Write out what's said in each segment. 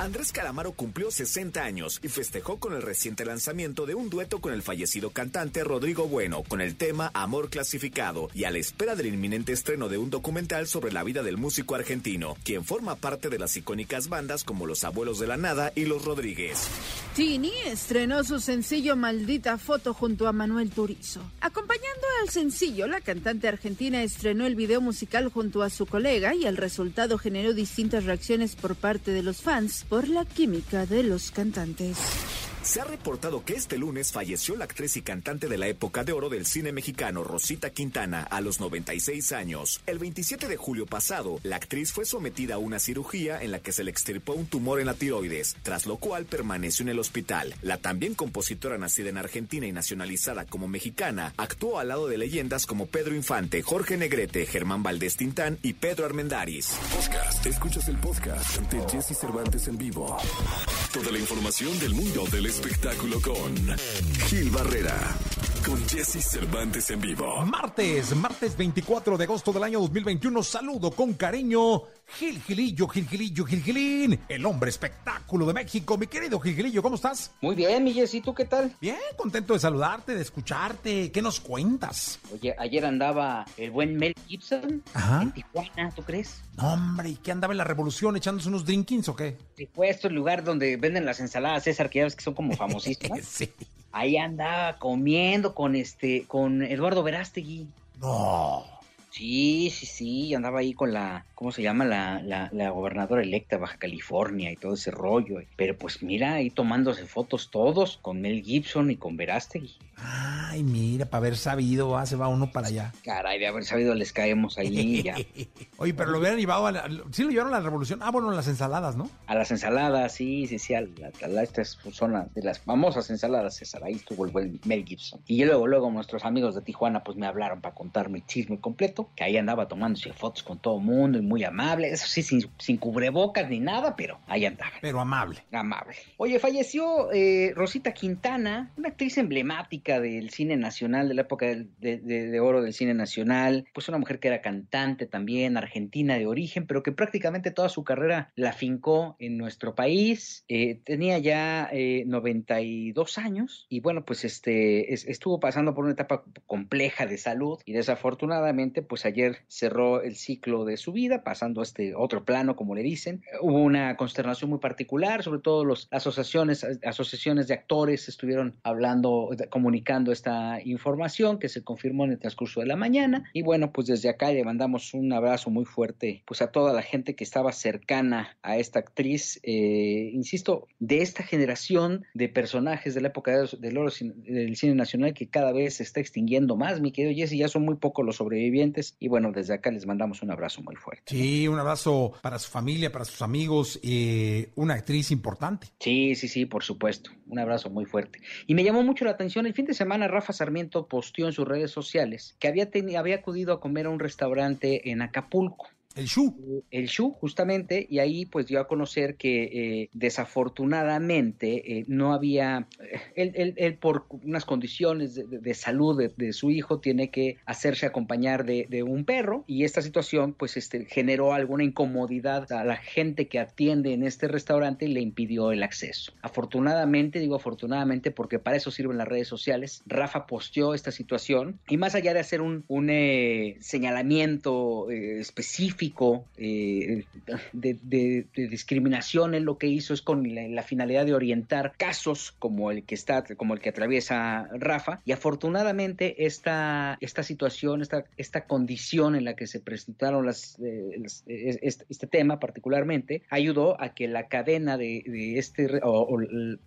Andrés Calamaro cumplió 60 años y festejó con el reciente lanzamiento de un dueto con el fallecido cantante Rodrigo Bueno con el tema Amor Clasificado y a la espera del inminente estreno de un documental sobre la vida del músico argentino, quien forma parte de las icónicas bandas como Los Abuelos de la Nada y Los Rodríguez. Tini estrenó su sencillo Maldita Foto junto a Manuel Turizo. Acompañando al sencillo, la cantante argentina estrenó el video musical junto a su colega y el resultado generó distintas reacciones por parte de los fans por la química de los cantantes. Se ha reportado que este lunes falleció la actriz y cantante de la época de oro del cine mexicano, Rosita Quintana, a los 96 años. El 27 de julio pasado, la actriz fue sometida a una cirugía en la que se le extirpó un tumor en la tiroides, tras lo cual permaneció en el hospital. La también compositora nacida en Argentina y nacionalizada como mexicana, actuó al lado de leyendas como Pedro Infante, Jorge Negrete, Germán Valdés Tintán y Pedro Armendáriz. Podcast. Escuchas el podcast de Jesse Cervantes en vivo. Toda la información del mundo del espectáculo con Gil Barrera. Con Jesse Cervantes en vivo. Martes, martes 24 de agosto del año 2021. Saludo con cariño. Gil Gilillo, Gil Gilillo, Gil Gilín, el hombre espectáculo de México. Mi querido Gil Gilillo, ¿cómo estás? Muy bien, mi Jessy, ¿tú qué tal? Bien, contento de saludarte, de escucharte. ¿Qué nos cuentas? Oye, ayer andaba el buen Mel Gibson Ajá. en Tijuana, ¿tú crees? No, hombre, ¿y qué andaba en la revolución echándose unos drinkings o qué? Se fue a este lugar donde venden las ensaladas César, que ya ves que son como famosísimas. Sí. Ahí andaba comiendo con este, con Eduardo Verástegui. No. Sí, sí, sí, andaba ahí con la, ¿cómo se llama? La, la, la gobernadora electa de Baja California y todo ese rollo. Pero pues mira, ahí tomándose fotos todos con Mel Gibson y con Verástegui. Ay, mira, para haber sabido, ah, se va uno para allá. Caray, de haber sabido les caemos ahí ya. Oye, pero lo hubieran llevado a la, sí lo llevaron a la revolución. Ah, bueno, las ensaladas, ¿no? A las ensaladas, sí, sí, sí, a la, a la- esta es zona de las famosas ensaladas César, ahí estuvo el Mel Gibson. Y luego, luego nuestros amigos de Tijuana pues me hablaron para contarme el chisme completo, que ahí andaba tomándose fotos con todo el mundo y muy amable, eso sí, sin, sin cubrebocas ni nada, pero ahí andaba. Pero amable. Amable. Oye, falleció eh, Rosita Quintana, una actriz emblemática del cine nacional, de la época de, de- de oro del cine nacional. Pues una mujer que era cantante también, argentina de origen, pero que prácticamente toda su carrera la fincó en nuestro país. Eh, tenía ya eh, 92 años y bueno, pues este es- estuvo pasando por una etapa compleja de salud y desafortunadamente, pues ayer cerró el ciclo de su vida, pasando a este otro plano, como le dicen. Hubo una consternación muy particular, sobre todo las asociaciones, asociaciones de actores estuvieron hablando, comunicando esta información que se confirmó en el transcurso de la mañana. Y bueno, pues desde acá le mandamos un abrazo muy fuerte pues a toda la gente que estaba cercana a esta actriz, eh, insisto, de esta generación de personajes de la época de- del del cine nacional que cada vez se está extinguiendo más, mi querido Jesse, ya son muy pocos los sobrevivientes y bueno, desde acá les mandamos un abrazo muy fuerte. Sí, un abrazo para su familia, para sus amigos, eh, una actriz importante. Sí, sí, sí, por supuesto. Un abrazo muy fuerte. Y me llamó mucho la atención, el fin de semana Rafa Sarmiento posteó en sus redes sociales que había, había acudido a comer a un restaurante en Acapulco. El Shu. el Shu, justamente, y ahí pues dio a conocer que eh, desafortunadamente eh, no había, eh, él, él- él por unas condiciones de, de- salud de, de su hijo tiene que hacerse acompañar de, de un perro y esta situación pues este, generó alguna incomodidad a la gente que atiende en este restaurante y le impidió el acceso. Afortunadamente, digo afortunadamente porque para eso sirven las redes sociales, Rafa posteó esta situación y más allá de hacer un, un, eh, señalamiento eh, eh, de, de- de discriminación, él lo que hizo es con la, la finalidad de orientar casos como el que está, como el que atraviesa Rafa, y afortunadamente esta, esta situación, esta, esta condición en la que se presentaron las, eh, las- es- este, este tema particularmente, ayudó a que la cadena de, de este, o, o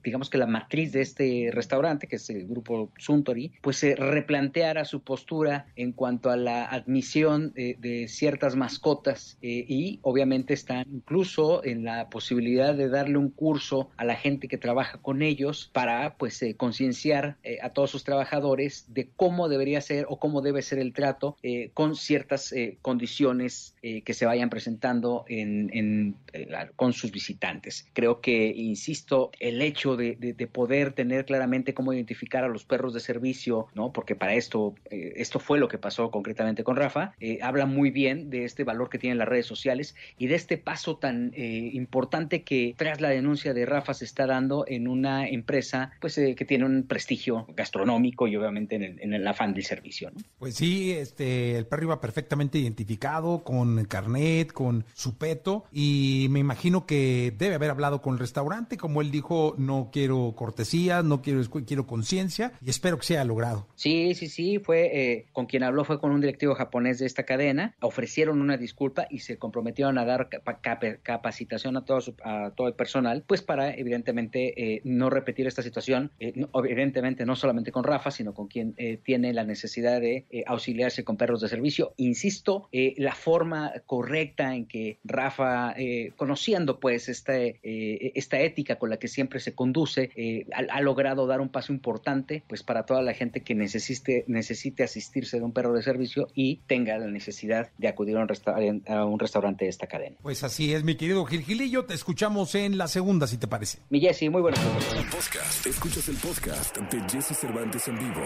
digamos que la matriz de este restaurante, que es el grupo Suntory, pues se replanteara su postura en cuanto a la admisión de, de ciertas mascotas cuotas y obviamente están incluso en la posibilidad de darle un curso a la gente que trabaja con ellos para pues concienciar a todos sus trabajadores de cómo debería ser o cómo debe ser el trato con ciertas condiciones que se vayan presentando en, con sus visitantes. Creo que, insisto, el hecho de, poder tener claramente cómo identificar a los perros de servicio, ¿no? Porque para esto, eh, esto fue lo que pasó concretamente con Rafa, eh, habla muy bien de este valor que tienen las redes sociales y de este paso tan eh, importante que tras la denuncia de Rafa se está dando en una empresa pues que tiene un prestigio gastronómico y obviamente en el, afán del servicio, ¿no? Pues sí, este, el perro iba perfectamente identificado con carnet, con su peto y me imagino que debe haber hablado con el restaurante, como él dijo, no quiero cortesía, no quiero, quiero conciencia y espero que sea logrado. Sí, sí, sí, fue eh, con quien habló fue con un directivo japonés de esta cadena, ofrecieron una disculpa y se comprometieron a dar capacitación a todo, a todo el personal, pues para evidentemente eh, no repetir esta situación, eh, evidentemente no solamente con Rafa, sino con quien tiene la necesidad de auxiliarse con perros de servicio. Insisto, la forma correcta en que Rafa, conociendo pues este, esta ética con la que siempre se conduce, eh, ha, logrado dar un paso importante pues para toda la gente que necesite, necesite asistirse de un perro de servicio y tenga la necesidad de acudir a un, restaurante, a un restaurante de esta cadena. Pues así es, mi querido Gil Gilillo, te escuchamos en la segunda, si te parece. Mi Jesse, muy buenas Podcast, escuchas el podcast de Jesse Cervantes en vivo.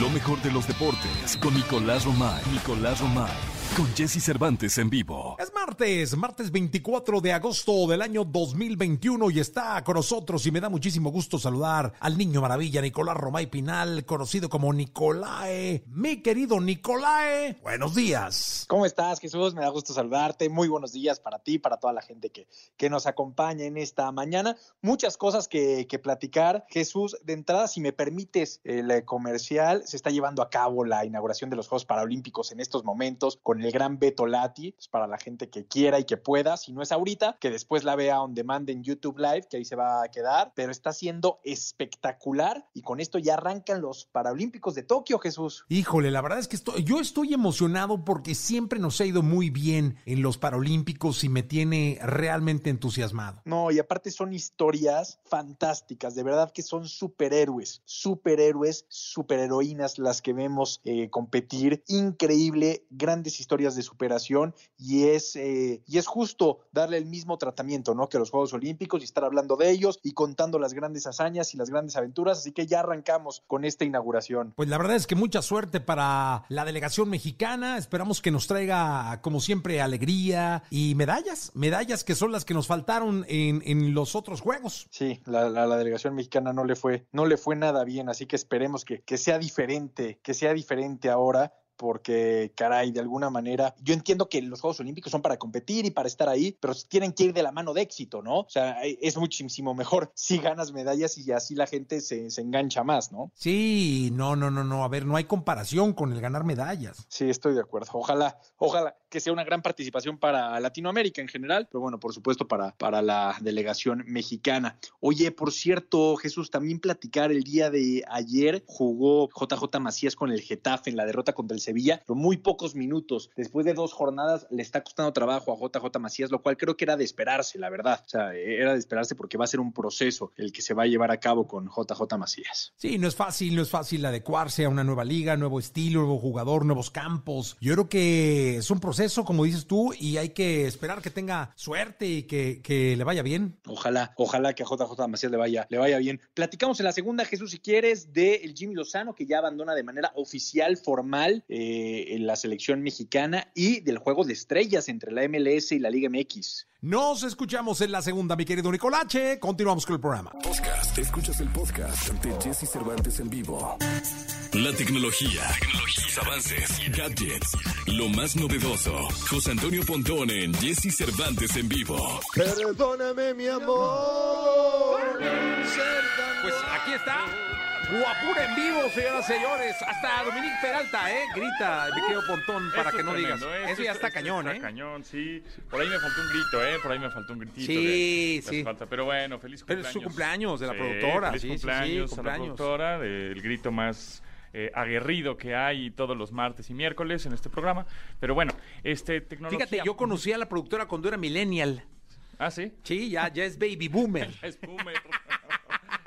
Lo mejor de los deportes con Nicolás Romay. Nicolás Romay con Jesse Cervantes en vivo. Es martes, martes 24 de agosto del año 2021 y está con nosotros y me da muchísimo gusto saludar al niño maravilla Nicolás Romay Pinal, conocido como Nicolae. Mi querido Nicolae, buenos días. ¿Cómo estás, Jesús? Me da gusto saludarte. Muy buenos días para ti, para toda la gente que, que nos acompaña en esta mañana. Muchas cosas que, que platicar. Jesús, de entrada, si me permites, el comercial se está llevando a cabo la inauguración de los Juegos Paralímpicos en estos momentos con el gran Beto Lati, pues para la gente que quiera y que pueda, si no es ahorita, que después la vea on demand en YouTube Live, que ahí se va a quedar, pero está siendo espectacular y con esto ya arrancan los Paralímpicos de Tokio, Jesús. Híjole, la verdad es que estoy, yo estoy emocionado porque siempre nos ha ido muy bien en los Paralímpicos y me tiene realmente entusiasmado. No, y aparte son historias fantásticas, de verdad que son superhéroes, superhéroes, superheroínas las que vemos eh, competir, increíble, grandes historias historias de superación y es, eh, y es justo darle el mismo tratamiento ¿no? que los Juegos Olímpicos y estar hablando de ellos y contando las grandes hazañas y las grandes aventuras. Así que ya arrancamos con esta inauguración. Pues la verdad es que mucha suerte para la delegación mexicana. Esperamos que nos traiga, como siempre, alegría y medallas, medallas que son las que nos faltaron en, en los otros Juegos. Sí, la, la, delegación mexicana no le fue, no le fue nada bien, así que esperemos que, que sea diferente, que sea diferente ahora porque, caray, de alguna manera, yo entiendo que los Juegos Olímpicos son para competir y para estar ahí, pero tienen que ir de la mano de éxito, ¿no? O sea, e, es muchísimo mejor si ganas medallas y así la gente se, se engancha más, ¿no? Sí, no, no, no, no, a ver, no hay comparación con el ganar medallas. Sí, estoy de acuerdo. Ojalá, ojalá que sea una gran participación para Latinoamérica en general, pero bueno, por supuesto para, para la delegación mexicana. Oye, por cierto, Jesús, también platicar el día de ayer jugó JJ Macías con el Getafe en la derrota contra el Sevilla, pero muy pocos minutos. Después de dos jornadas le está costando trabajo a JJ Macías, lo cual creo que era de esperarse, la verdad. O sea, era de esperarse porque va a ser un proceso el que se va a llevar a cabo con JJ Macías. Sí, no es fácil, no es fácil adecuarse a una nueva liga, nuevo estilo, nuevo jugador, nuevos campos. Yo creo que es un proceso, como dices tú, y hay que esperar que tenga suerte y que, que le vaya bien. Ojalá, ojalá que a JJ Macías le vaya, le vaya bien. Platicamos en la segunda, Jesús, si quieres, de el Jimmy Lozano, que ya abandona de manera oficial, formal, eh, en la selección mexicana y del juego de estrellas entre la MLS y la Liga MX. Nos escuchamos en la segunda, mi querido Nicolache. Continuamos con el programa. Podcast. Escuchas el podcast de Jesse Cervantes en vivo. La tecnología, tecnología, avances, gadgets, lo más novedoso. José Antonio Pontón en Jesse Cervantes en vivo. Perdóname, mi amor. Pues aquí está. Guapura en vivo, señoras y señores. Hasta Dominique Peralta, ¿eh? Grita, me quedo pontón para que no digas. ¿eh? Eso ya está cañón, está ¿eh? cañón, sí. Por ahí me faltó un grito, ¿eh? Por ahí me faltó un gritito. Sí, sí. Falta. Pero bueno, feliz Pero cumpleaños. es su cumpleaños de la Sí, productora. Feliz sí, cumpleaños, sí, a la productora. El grito más eh, aguerrido que hay todos los martes y miércoles en este programa. Pero bueno, este tecnología. Fíjate, yo conocí a la productora cuando era millennial. Ah, sí. Sí, ya, ya es baby boomer. Es boomer.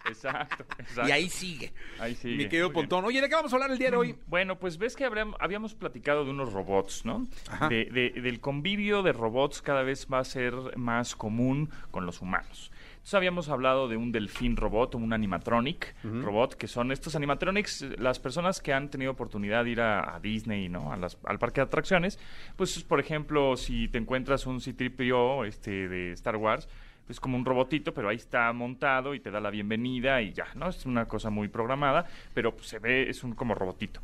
exacto, exacto. Y ahí sigue. Ahí sigue. Mi querido Muy bien. Pontón. Oye, ¿de qué vamos a hablar el día de hoy? Bueno, pues ves que habíamos platicado de unos robots, ¿no? Ajá. De- de- del convivio de robots cada vez va a ser más común con los humanos. Entonces habíamos hablado de un delfín robot, un animatronic robot, que son estos animatronics, las personas que han tenido oportunidad de ir a, a Disney, ¿no? A las- al parque de atracciones, pues por ejemplo, si te encuentras un C-3PO este, de Star Wars, es como un robotito, pero ahí está montado y te da la bienvenida y ya, ¿no? Es una cosa muy programada, pero pues, se ve, es un como robotito.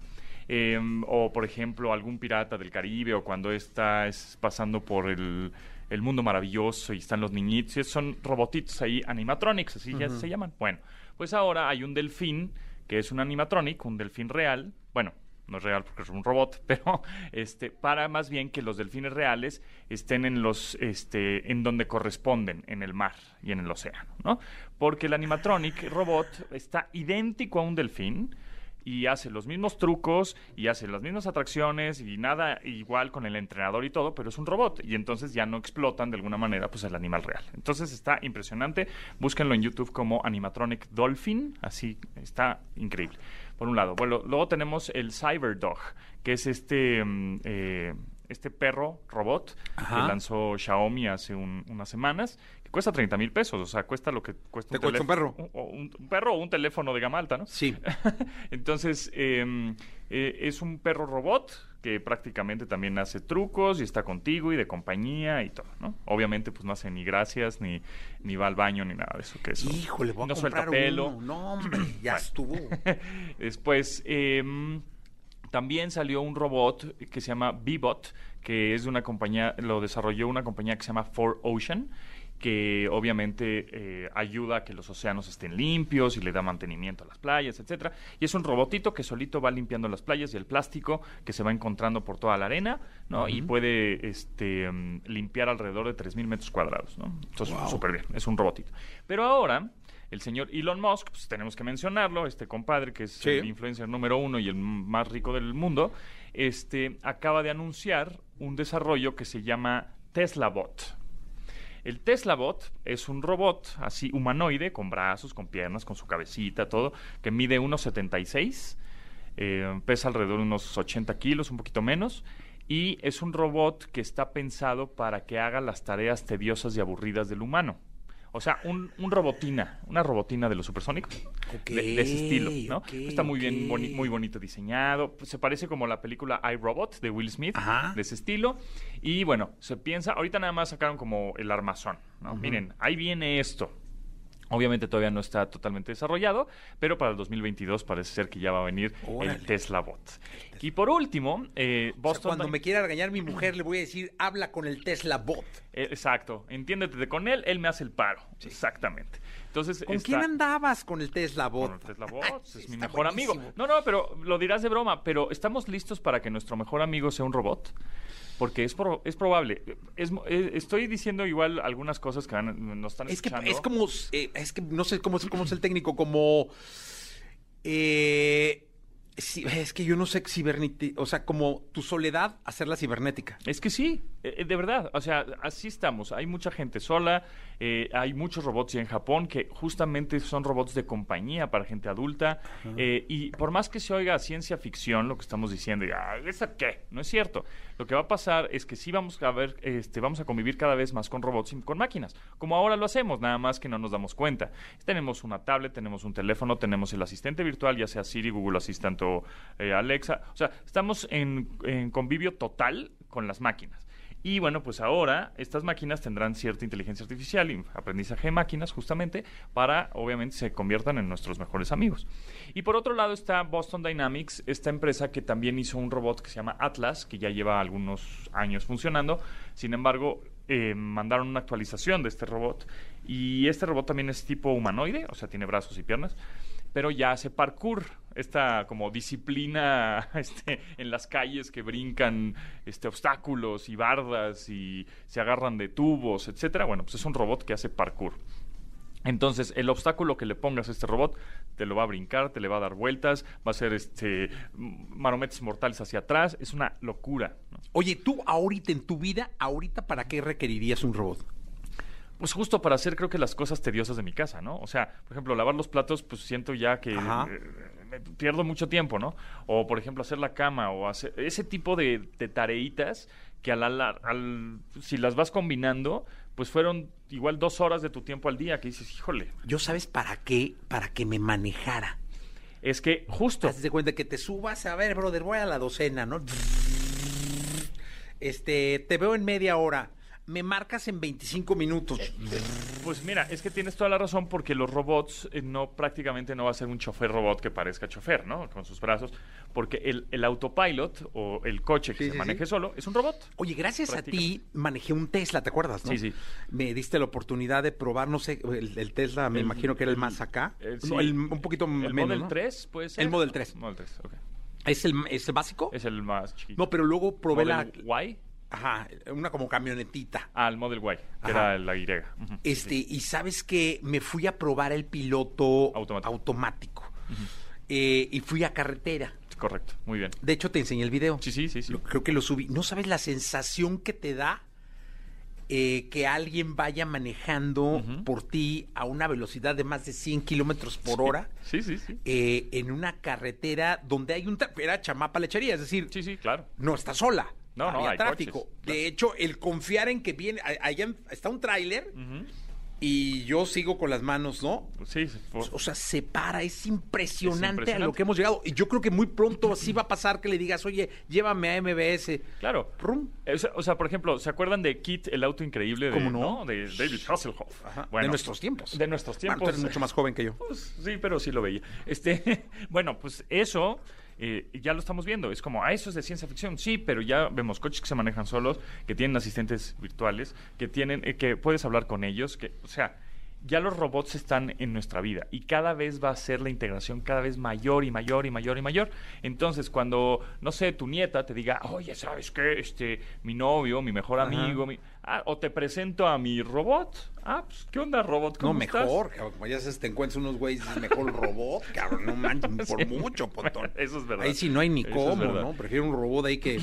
Eh, o, por ejemplo, algún pirata del Caribe, o cuando está es pasando por el, el mundo maravilloso y están los niñitos, y son robotitos ahí, animatronics, así ya se llaman. Bueno, pues ahora hay un delfín, que es un animatronic, un delfín real, bueno, no es real porque es un robot, pero este para más bien que los delfines reales estén en los este en donde corresponden, en el mar y en el océano, ¿no? Porque el animatronic robot está idéntico a un delfín y hace los mismos trucos y hace las mismas atracciones y nada igual con el entrenador y todo, pero es un robot y entonces ya no explotan de alguna manera pues el animal real. Entonces está impresionante, búsquenlo en YouTube como animatronic dolphin, así está increíble. Por un lado, bueno, luego tenemos el Cyberdog, que es este mm, eh, este perro robot Ajá. que lanzó Xiaomi hace un- unas semanas, que cuesta 30 mil pesos, o sea, cuesta lo que cuesta ¿Te cuesta un perro? o un, un perro o un teléfono de gama alta, ¿no? Sí. Entonces, eh, eh, es un perro robot que prácticamente también hace trucos y está contigo y de compañía y todo, ¿no? Obviamente, pues no hace ni gracias, ni, ni va al baño, ni nada de eso. Que eso Híjole, voy a no suelta comprar pelo. uno. No, hombre, ya estuvo. Después, em, también salió un robot que se llama Bebot, que es de una compañía, lo desarrolló una compañía que se llama 4Ocean, que obviamente eh, ayuda a que los océanos estén limpios y le da mantenimiento a las playas, etcétera. Y es un robotito que solito va limpiando las playas y el plástico que se va encontrando por toda la arena, ¿no? Y puede este, mm, limpiar alrededor de 3.000 metros cuadrados, ¿no? Entonces, súper bien, es un robotito. Pero ahora, el señor Elon Musk, pues tenemos que mencionarlo, este compadre que es Sí. el influencer número uno y el más rico del mundo, este, acaba de anunciar un desarrollo que se llama Tesla Bot. El Tesla Bot es un robot así humanoide, con brazos, con piernas, con su cabecita, todo, que mide 1,76, eh, pesa alrededor de unos 80 kilos, un poquito menos, y es un robot que está pensado para que haga las tareas tediosas y aburridas del humano. O sea, un, un robotina, una robotina de los supersónicos. de, de ese estilo, ¿no? Está muy bien, boni- muy bonito diseñado. Pues, se parece como la película iRobot de Will Smith, Ajá. de ese estilo. Y bueno, se piensa, ahorita nada más sacaron como el armazón, ¿no? Miren, ahí viene esto. Obviamente todavía no está totalmente desarrollado, pero para el 2022 parece ser que ya va a venir Órale. el Tesla Bot. Y por último, eh, O sea, Boston... cuando me quiera regañar mi mujer, le voy a decir, habla con el Tesla Bot. Eh, Exacto, entiéndete con él, él me hace el paro. Exactamente. Entonces, ¿Con está- quién andabas con el Tesla Bot? Con el Tesla Bot, es mi mejor amigo. No, no, pero lo dirás de broma, pero ¿estamos listos para que nuestro mejor amigo sea un robot? Porque es, pro- es probable. Es, eh, estoy diciendo igual algunas cosas que nos están Es que escuchando. es como, eh, es que no sé cómo cómo es el técnico, como, eh, sí, es que yo no sé cibernética, o sea, como tu soledad, hacerla cibernética. Es que sí, eh, eh, de verdad, o sea, así estamos. Hay mucha gente sola, eh, hay muchos robots en Japón que justamente son robots de compañía para gente adulta. eh, y por más que se oiga ciencia ficción lo que estamos diciendo, y, "Ah, ¿eso qué? No es cierto. Lo que va a pasar es que sí vamos a ver, este, vamos a convivir cada vez más con robots y con máquinas, como ahora lo hacemos, nada más que no nos damos cuenta. Tenemos una tablet, tenemos un teléfono, tenemos el asistente virtual, ya sea Siri, Google Assistant o eh, Alexa. O sea, estamos en, convivio total con las máquinas. Y bueno, pues ahora estas máquinas tendrán cierta inteligencia artificial y aprendizaje de máquinas justamente para, obviamente, se conviertan en nuestros mejores amigos. Y por otro lado está Boston Dynamics, esta empresa que también hizo un robot que se llama Atlas, que ya lleva algunos años funcionando. Sin embargo, eh, mandaron una actualización de este robot y este robot también es tipo humanoide, o sea, tiene brazos y piernas pero ya hace parkour, esta como disciplina este, en las calles que brincan este, obstáculos y bardas y se agarran de tubos, etcétera. Bueno, pues es un robot que hace parkour. Entonces, el obstáculo que le pongas a este robot te lo va a brincar, te le va a dar vueltas, va a hacer este marometes mortales hacia atrás, es una locura. ¿no? Oye, tú ahorita en tu vida, ahorita para qué requerirías un robot? Pues justo para hacer creo que las cosas tediosas de mi casa, ¿no? O sea, por ejemplo, lavar los platos, pues siento ya que eh, pierdo mucho tiempo, ¿no? O por ejemplo, hacer la cama o hacer ese tipo de, de tareitas que al, al, al- si las vas combinando, pues fueron igual dos horas de tu tiempo al día que dices, híjole, Yo sabes para qué, para que me manejara. es que justo... Haz de cuenta que te subas, a ver, brother, voy a la docena, ¿no? Este, te veo en media hora. Me marcas en 25 minutos. Pues mira, es que tienes toda la razón porque los robots eh, no prácticamente no va a ser un chofer robot que parezca chofer, ¿no? Con sus brazos, porque el, el autopilot o el coche que Sí, se sí, maneje sí. solo es un robot. Oye, gracias a ti manejé un Tesla, ¿te acuerdas? no? Sí, sí. Me diste la oportunidad de probar, no sé, el, el Tesla, me El- imagino que era el más acá. el- No, sí. el- un poquito ¿El menos. Model ¿no? 3 puede ser? El Model 3. Model 3, ok. ¿Es el, es el básico? Es el más chiquito. No, pero luego probé Model la. Y. Ajá, una como camionetita. Ah, el Model Y, que Ajá. era la Y. Este, sí. y sabes que me fui a probar el piloto Automático. automático. Eh, y fui a carretera. Correcto, muy bien. De hecho, te enseñé el video. Sí, sí, sí, sí. Lo- creo que lo subí. ¿No sabes la sensación que te da eh, que alguien vaya manejando por ti a una velocidad de más de 100 kilómetros por hora Sí, sí, sí. eh, en una carretera donde hay un... Era chamapa lechería, es decir, Sí, sí, claro. no está sola. No, no, había hay tráfico. coches, De hecho, el confiar en que viene... Allá está un tráiler y yo sigo con las manos, ¿no? Sí, sí, O sea, se para, es impresionante, a lo que hemos llegado. Y yo creo que muy pronto así va a pasar que le digas, oye, llévame a MBS. Claro. Rum. O sea, o sea, por ejemplo, ¿se acuerdan de Kit, el auto increíble de, ¿Cómo no? De David Hasselhoff. Ajá, Bueno, de nuestros tiempos. De nuestros Bueno, tiempos. tú eres mucho más joven que yo. Pues, sí, pero sí lo veía. Este, bueno, pues eso eh, ya lo estamos viendo. Es como, ah, eso es de ciencia ficción. Sí, pero ya vemos coches que se manejan solos, que tienen asistentes virtuales, que tienen, eh, que puedes hablar con ellos, que, o sea, ya los robots están en nuestra vida y cada vez va a ser la integración cada vez mayor y mayor y mayor y mayor. Entonces, cuando, no sé, tu nieta te diga, oye, ¿sabes qué? Este, mi novio, mi mejor amigo, mi... Ah, o te presento a mi robot. Ah, pues, ¿qué onda, robot? No, ¿Cómo estás? mejor, cabrón. Como ya sabes, te encuentras unos güeyes, mejor robot, cabrón. No manches, por Sí. mucho, potón. Eso es verdad. Ahí sí no hay ni Eso es cómo. ¿no? Prefiero un robot ahí que...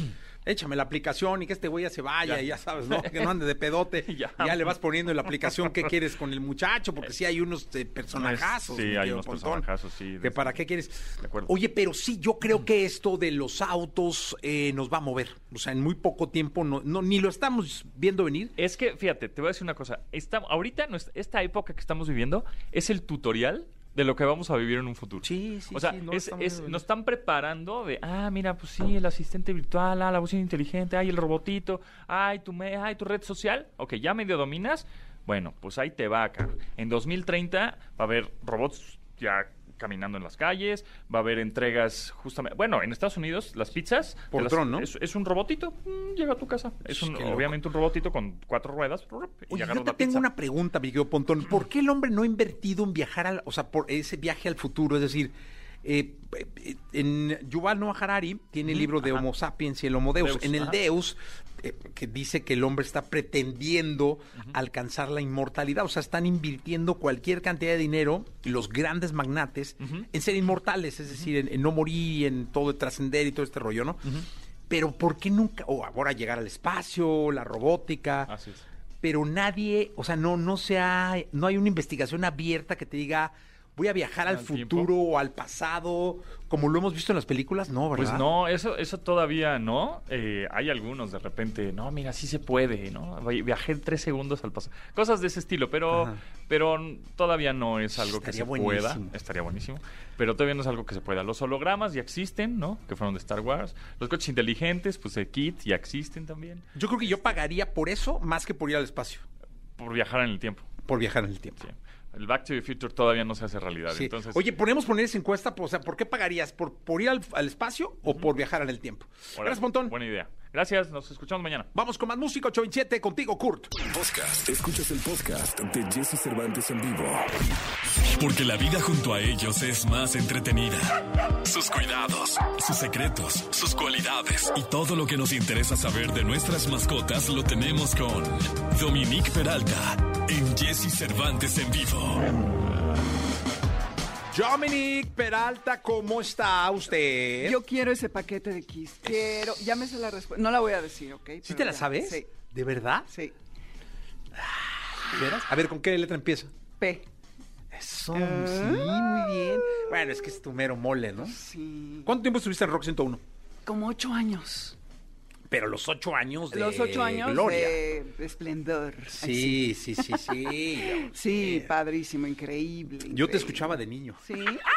Échame la aplicación y que este güey ya se vaya, Ya. y ya sabes, ¿no? Que no ande de pedote. Ya. ya. le vas poniendo en la aplicación qué quieres con el muchacho, porque sí hay unos eh, personajazos. Sí, hay unos Pontón. personajazos, sí. que para qué quieres. De acuerdo. Oye, pero sí, yo creo que esto de los autos eh, nos va a mover. O sea, en muy poco tiempo no, no ni lo estamos viendo venir. Es que, fíjate, te voy a decir una cosa. Esta, ahorita, nuestra- esta época que estamos viviendo es el tutorial de lo que vamos a vivir en un futuro. Sí, sí, O sea, sí, no lo es- es- nos están preparando de, ah, mira, pues sí, el asistente virtual, ah, la bocina inteligente, ay, el robotito, ay, tu, me, ay, tu red social. Ok, ya medio dominas. Bueno, pues ahí te va, cabrón. En 2030 va a haber robots ya caminando en las calles, va a haber entregas justamente... Bueno, en Estados Unidos las pizzas... Por las- dron, ¿no? Es, es un robotito, mm, llega a tu casa. Es un- obviamente un robotito con cuatro ruedas. y Oye, yo te tengo pizza. una pregunta, mi querido Pontón. ¿Por qué el hombre no ha invertido en viajar, al, o sea, por ese viaje al futuro? Es decir, eh, eh, en Yuval Noah Harari tiene el libro de Homo sapiens y el Homo Deus. Deus, en el ajá. Deus, que dice que el hombre está pretendiendo alcanzar la inmortalidad. O sea, están invirtiendo cualquier cantidad de dinero, los grandes magnates, en ser inmortales, es decir, en, en no morir, en todo trascender y todo este rollo, ¿no? Pero ¿por qué nunca, o ahora llegar al espacio, la robótica? Así es. pero nadie, o sea, no, no se ha, no hay una investigación abierta que te diga voy a viajar al, Al futuro tiempo. o al pasado, como lo hemos visto en las películas, no, ¿verdad? Pues no, eso, eso todavía no. Eh, hay algunos de repente, no, mira, sí se puede, ¿no? Vi- Viajé tres segundos al pasado. Cosas de ese estilo, pero, Ajá. pero todavía no es algo que se pueda. buenísimo. Estaría buenísimo. Pero todavía no es algo que se pueda. Los hologramas ya existen, ¿no? Que fueron de Star Wars. Los coches inteligentes, pues el kit ya existen también. Yo creo que yo pagaría por eso más que por ir al espacio, Por viajar en el tiempo. por viajar en el tiempo. Sí. El Back to the Future todavía no se hace realidad. Sí. Entonces, Oye, ponemos poner esa encuesta, o sea, ¿por qué pagarías? ¿Por, por ir al, al espacio o por viajar en el tiempo? órale, Gracias, Pontón. Buena idea. Gracias, nos escuchamos mañana. Vamos con más música 827 contigo, Kurt. Podcast. Escuchas el podcast de Jesse Cervantes en vivo. Porque la vida junto a ellos es más entretenida. Sus cuidados, sus secretos, sus cualidades y todo lo que nos interesa saber de nuestras mascotas lo tenemos con Dominique Peralta en Jesse Cervantes en vivo. Dominic Peralta, ¿cómo está usted? Yo quiero ese paquete de Kiss. Quiero. Ya me sé la respuesta. No la voy a decir, ¿ok? ¿Sí Pero te la ya. sabes? Sí. ¿De verdad? Sí. ¿De veras? A ver, ¿con qué letra empieza? P. Eso, sí, muy bien. Bueno, es que es tu mero mole, ¿no? Sí. ¿Cuánto tiempo estuviste en Rock 101? Como ocho años. Pero los ocho años de Los ocho años gloria. de esplendor. Sí, sí, sí, sí. Sí, padrísimo, increíble. Yo te increíble. escuchaba de niño. Sí. ¡Ah!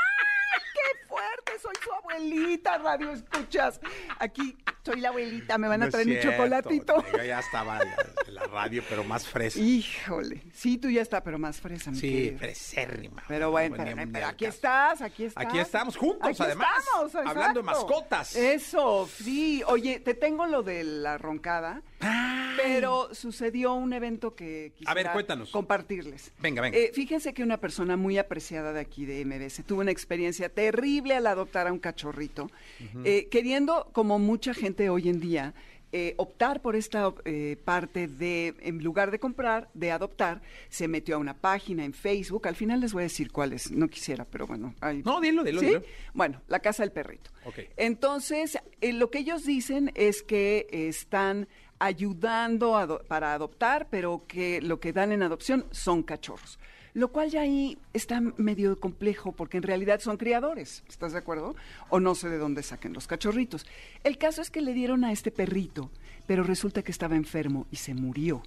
Su abuelita, radio escuchas. Aquí soy la abuelita, me van No a traer mi chocolatito. Yo ya estaba en la, radio, pero más fresa. Híjole. Sí, tú ya está, pero más fresa, mi Sí, querido. fresérrima. Pero bueno, Venía pero, aquí estás, aquí estás. Aquí estamos juntos, Aquí además, estamos, hablando de mascotas. Eso, sí. Oye, te tengo lo de la roncada, pero sucedió un evento que quisiera A ver, cuéntanos. compartirles. Venga, venga. Eh, fíjense que una persona muy apreciada de aquí de MBS tuvo una experiencia terrible al adoptar a un cachorrito, eh, queriendo, como mucha gente hoy en día, eh, optar por esta eh, parte de, en lugar de comprar, de adoptar, se metió a una página en Facebook. Al final les voy a decir cuál es, no quisiera, pero bueno. No, dilo, dilo, ¿Sí? dilo. Bueno, la casa del perrito. Entonces, eh, lo que ellos dicen es que están ayudando para adoptar, pero que lo que dan en adopción son cachorros. Lo cual ya ahí está medio complejo porque en realidad son criadores, ¿estás de acuerdo? O no sé de dónde saquen los cachorritos. El caso es que le dieron a este perrito, pero resulta que estaba enfermo y se murió.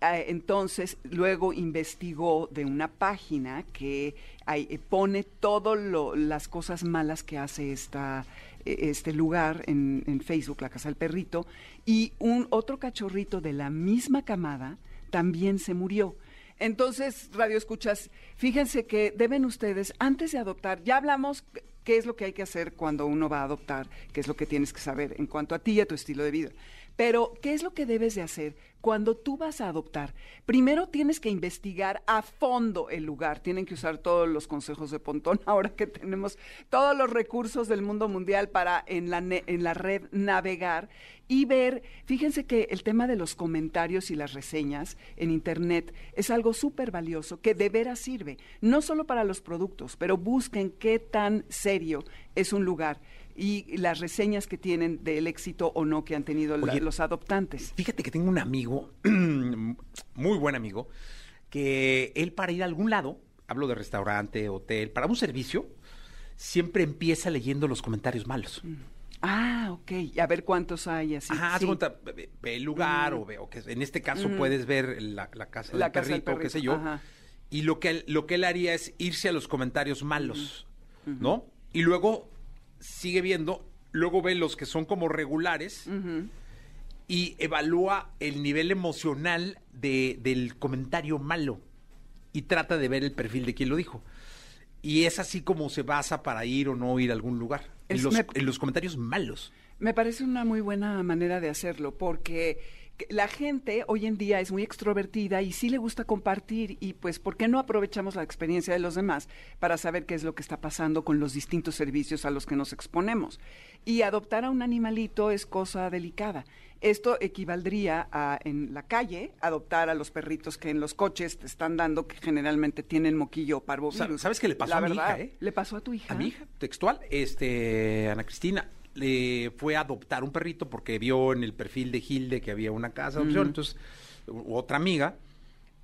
Ah, Entonces, luego investigó de una página que eh, pone todas las cosas malas que hace esta, este lugar en, en Facebook, la Casa del Perrito, y un otro cachorrito de la misma camada también se murió. Entonces, Radio Escuchas, fíjense que deben ustedes, antes de adoptar, ya hablamos qué es lo que hay que hacer cuando uno va a adoptar, qué es lo que tienes que saber en cuanto a ti y a tu estilo de vida. Pero, ¿qué es lo que debes de hacer cuando tú vas a adoptar? Primero tienes que investigar a fondo el lugar. Tienen que usar todos los consejos de Pontón ahora que tenemos todos los recursos del mundo mundial para en la, ne- en la red navegar y ver. Fíjense que el tema de los comentarios y las reseñas en Internet es algo súper valioso que de veras sirve, no solo para los productos, pero busquen qué tan serio es un lugar y las reseñas que tienen del éxito o no que han tenido la- los adoptantes. Fíjate que tengo un amigo, muy buen amigo, que él para ir a algún lado, hablo de restaurante, hotel, para un servicio, siempre empieza leyendo los comentarios malos. Ah, ok. Y a ver cuántos hay así. Ajá, Sí. cuenta, ve, ve el lugar o ve, o que en este caso Ujú. puedes ver la, la casa, La del, casa del perrito, qué sé yo. ajá. Y lo que, él, lo que él haría es irse a los comentarios malos, ¿no? Y luego sigue viendo, luego ve los que son como regulares y evalúa el nivel emocional de, del comentario malo y trata de ver el perfil de quien lo dijo. Y es así como se basa para ir o no ir a algún lugar. En los, me- en los comentarios malos. Me parece una muy buena manera de hacerlo porque que la gente hoy en día es muy extrovertida y sí le gusta compartir y pues ¿por qué no aprovechamos la experiencia de los demás para saber qué es lo que está pasando con los distintos servicios a los que nos exponemos? Y adoptar a un animalito es cosa delicada. Esto equivaldría a en la calle adoptar a los perritos que en los coches te están dando que generalmente tienen moquillo o parvovirus. ¿Sabes qué le pasó La a mi hija, eh? ¿Le pasó a tu hija? A mi hija, textual, este, Ana Cristina, le fue a adoptar un perrito porque vio en el perfil de Hilde que había una casa de adopción, Ujú. entonces, u- otra amiga.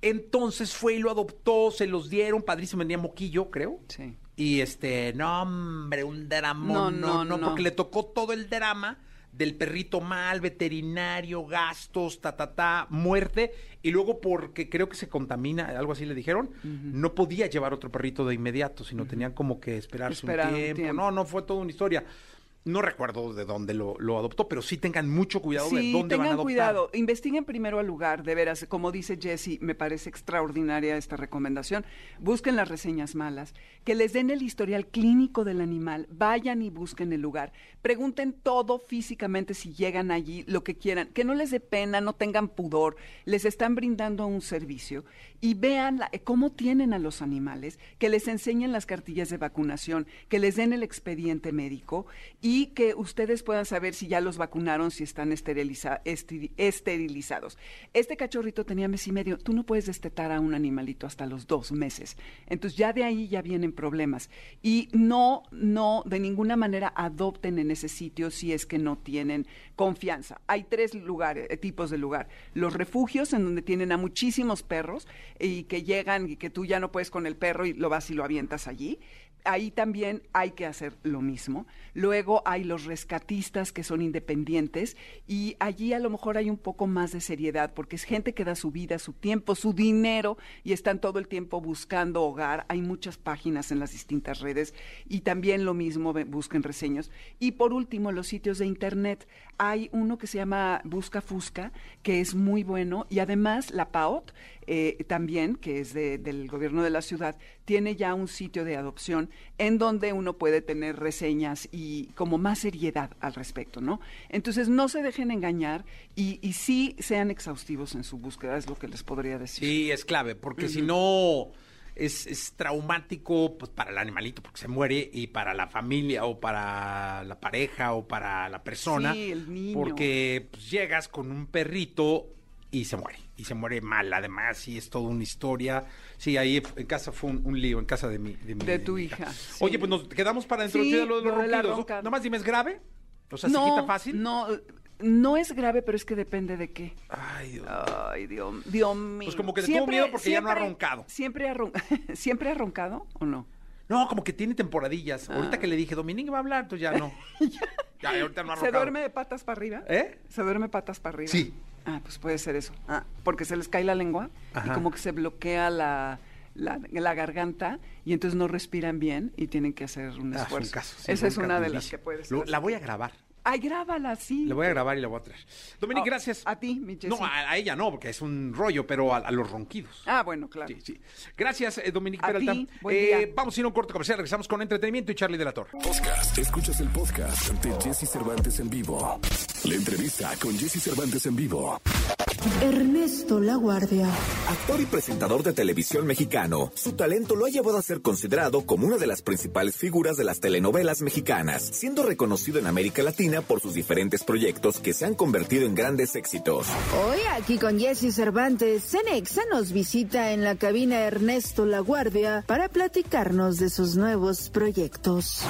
Entonces fue y lo adoptó, se los dieron, padrísimo, venía moquillo, creo. Sí. Y este, no, hombre, un drama, No, no, no, porque le tocó todo el drama del perrito mal, veterinario, gastos, ta, ta, ta, muerte, y luego porque creo que se contamina, algo así le dijeron, no podía llevar otro perrito de inmediato, sino tenían como que esperarse Esperar un un tiempo. tiempo. No, no, fue toda una historia. No recuerdo de dónde lo, lo adoptó, pero sí tengan mucho cuidado de dónde van a tengan adoptar. cuidado. Investiguen primero al lugar, de veras. Como dice Jesse, me parece extraordinaria esta recomendación. Busquen las reseñas malas, que les den el historial clínico del animal, vayan y busquen el lugar. Pregunten todo físicamente si llegan allí, lo que quieran. Que no les dé pena, no tengan pudor. Les están brindando un servicio y vean la- cómo tienen a los animales, que les enseñen las cartillas de vacunación, que les den el expediente médico y y que ustedes puedan saber si ya los vacunaron, si están esterilizados. Este cachorrito tenía mes y medio. Tú no puedes destetar a un animalito hasta los dos meses. Entonces ya de ahí ya vienen problemas. Y no, no, de ninguna manera adopten en ese sitio si es que no tienen confianza. Hay tres lugares, eh, tipos de lugar. Los refugios, en donde tienen a muchísimos perros y que llegan y que tú ya no puedes con el perro y lo vas y lo avientas allí. Ahí también hay que hacer lo mismo. Luego hay los rescatistas que son independientes y allí a lo mejor hay un poco más de seriedad porque es gente que da su vida, su tiempo, su dinero y están todo el tiempo buscando hogar. Hay muchas páginas en las distintas redes y también lo mismo busquen reseños. Y por último, los sitios de internet. Hay uno que se llama Busca Fusca, que es muy bueno y además la PAOT eh, también, que es de- del gobierno de la ciudad, tiene ya un sitio de adopción en donde uno puede tener reseñas y como más seriedad al respecto, ¿no? Entonces no se dejen engañar y, y sí sean exhaustivos en su búsqueda, es lo que les podría decir. Sí, es clave, porque si no es, es traumático pues, para el animalito, porque se muere, y para la familia, o para la pareja, o para la persona. Sí, el niño. Porque pues, llegas con un perrito y se muere. Y se muere mal, además, y es toda una historia. Sí, ahí en casa fue un, un lío, en casa de mi, de, mi- De tu mi hija, sí. Oye, pues nos quedamos para introducir Sí, de los lo de la ronquidos. dime, ¿es grave? O sea, no, ¿se quita fácil? No, no es grave, pero es que depende de qué. Ay, Dios. Ay, Dios, Dios mío. Pues como que te tuvo miedo porque ya no ha roncado. ¿Siempre ha, ron- ¿Siempre ha roncado o no? No, como que tiene temporadillas. Ah. Ahorita que le dije, Dominique va a hablar, entonces ya no. ya, ahorita no ha ¿Se roncado. duerme de patas para arriba? ¿Eh? ¿Se duerme patas para arriba? Sí. Ah, pues puede ser eso. Ah, porque se les cae la lengua Ajá. y como que se bloquea la, la, la garganta y entonces no respiran bien y tienen que hacer un Ah, es un esfuerzo. caso, sí, Esa es una de las que puede ser. Lo- la voy a grabar. Ay, grábala, sí. La voy a grabar y la voy a traer. Dominique, Ah, gracias. A ti, mi Jessy. No, a, a ella no, porque es un rollo, pero a, a los ronquidos. Ah, bueno, claro. Sí, sí. Gracias, eh, Dominique A Peralta. ti, buen Eh, día. vamos a ir a un corto comercial, regresamos con entretenimiento y Charlie de la Torre. Podcast. Escuchas el podcast de Jesse Cervantes en vivo. La entrevista con Jesse Cervantes en vivo. Ernesto La Guardia. Actor y presentador de televisión mexicano, su talento lo ha llevado a ser considerado como una de las principales figuras de las telenovelas mexicanas, siendo reconocido en América Latina por sus diferentes proyectos que se han convertido en grandes éxitos. Hoy aquí con Jesse Cervantes, Cenexa nos visita en la cabina Ernesto La Guardia para platicarnos de sus nuevos proyectos.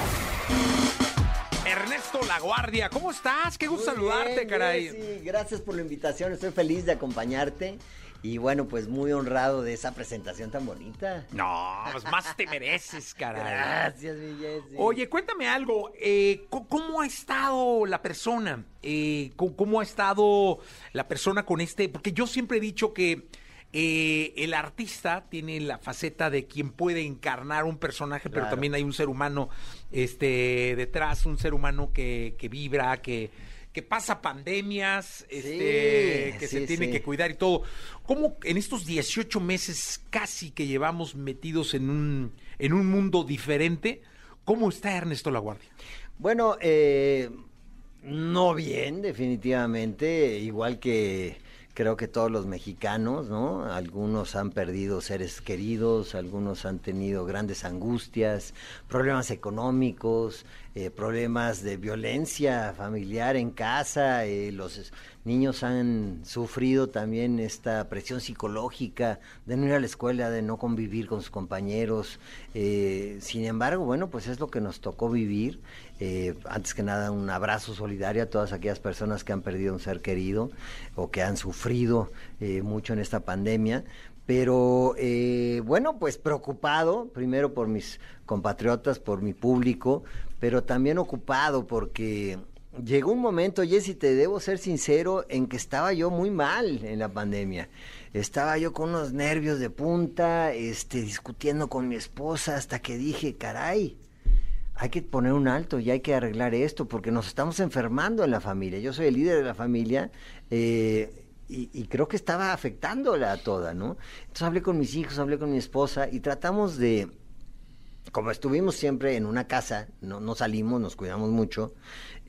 Ernesto La Guardia, ¿cómo estás? Qué gusto Muy saludarte, bien, caray. Jessy, gracias por la invitación, estoy feliz de acompañarte y bueno, pues muy honrado de esa presentación tan bonita. No, pues más te mereces, caray. Gracias, mi Jessy. Oye, cuéntame algo. eh, ¿Cómo ha estado la persona? Eh, ¿Cómo ha estado la persona con este? Porque yo siempre he dicho que eh, el artista tiene la faceta de quien puede encarnar un personaje, pero Claro. también hay un ser humano este, detrás, un ser humano que, que vibra, que, que pasa pandemias, este, que se tiene sí. que cuidar y todo. ¿Cómo en estos 18 meses casi que llevamos metidos en un, en un mundo diferente, cómo está Ernesto Laguardia? Bueno, eh, no bien, definitivamente, igual que creo que todos los mexicanos, ¿no? Algunos han perdido seres queridos, algunos han tenido grandes angustias, problemas económicos, eh, problemas de violencia familiar en casa, eh, los niños han sufrido también esta presión psicológica de no ir a la escuela, de no convivir con sus compañeros. eh, sin embargo, bueno, pues es lo que nos tocó vivir. Eh, antes que nada, un abrazo solidario a todas aquellas personas que han perdido un ser querido o que han sufrido eh, mucho en esta pandemia. Pero eh, bueno, pues preocupado, primero por mis compatriotas, por mi público, pero también ocupado porque llegó un momento, Jessy, te debo ser sincero, en que estaba yo muy mal en la pandemia. Estaba yo con unos nervios de punta, este, discutiendo con mi esposa hasta que dije, caray, hay que poner un alto y hay que arreglar esto porque nos estamos enfermando en la familia. Yo soy el líder de la familia eh, y, creo que estaba afectándola a toda, ¿no? Entonces hablé con mis hijos, hablé con mi esposa y tratamos de, como estuvimos siempre en una casa, no, salimos, nos cuidamos mucho,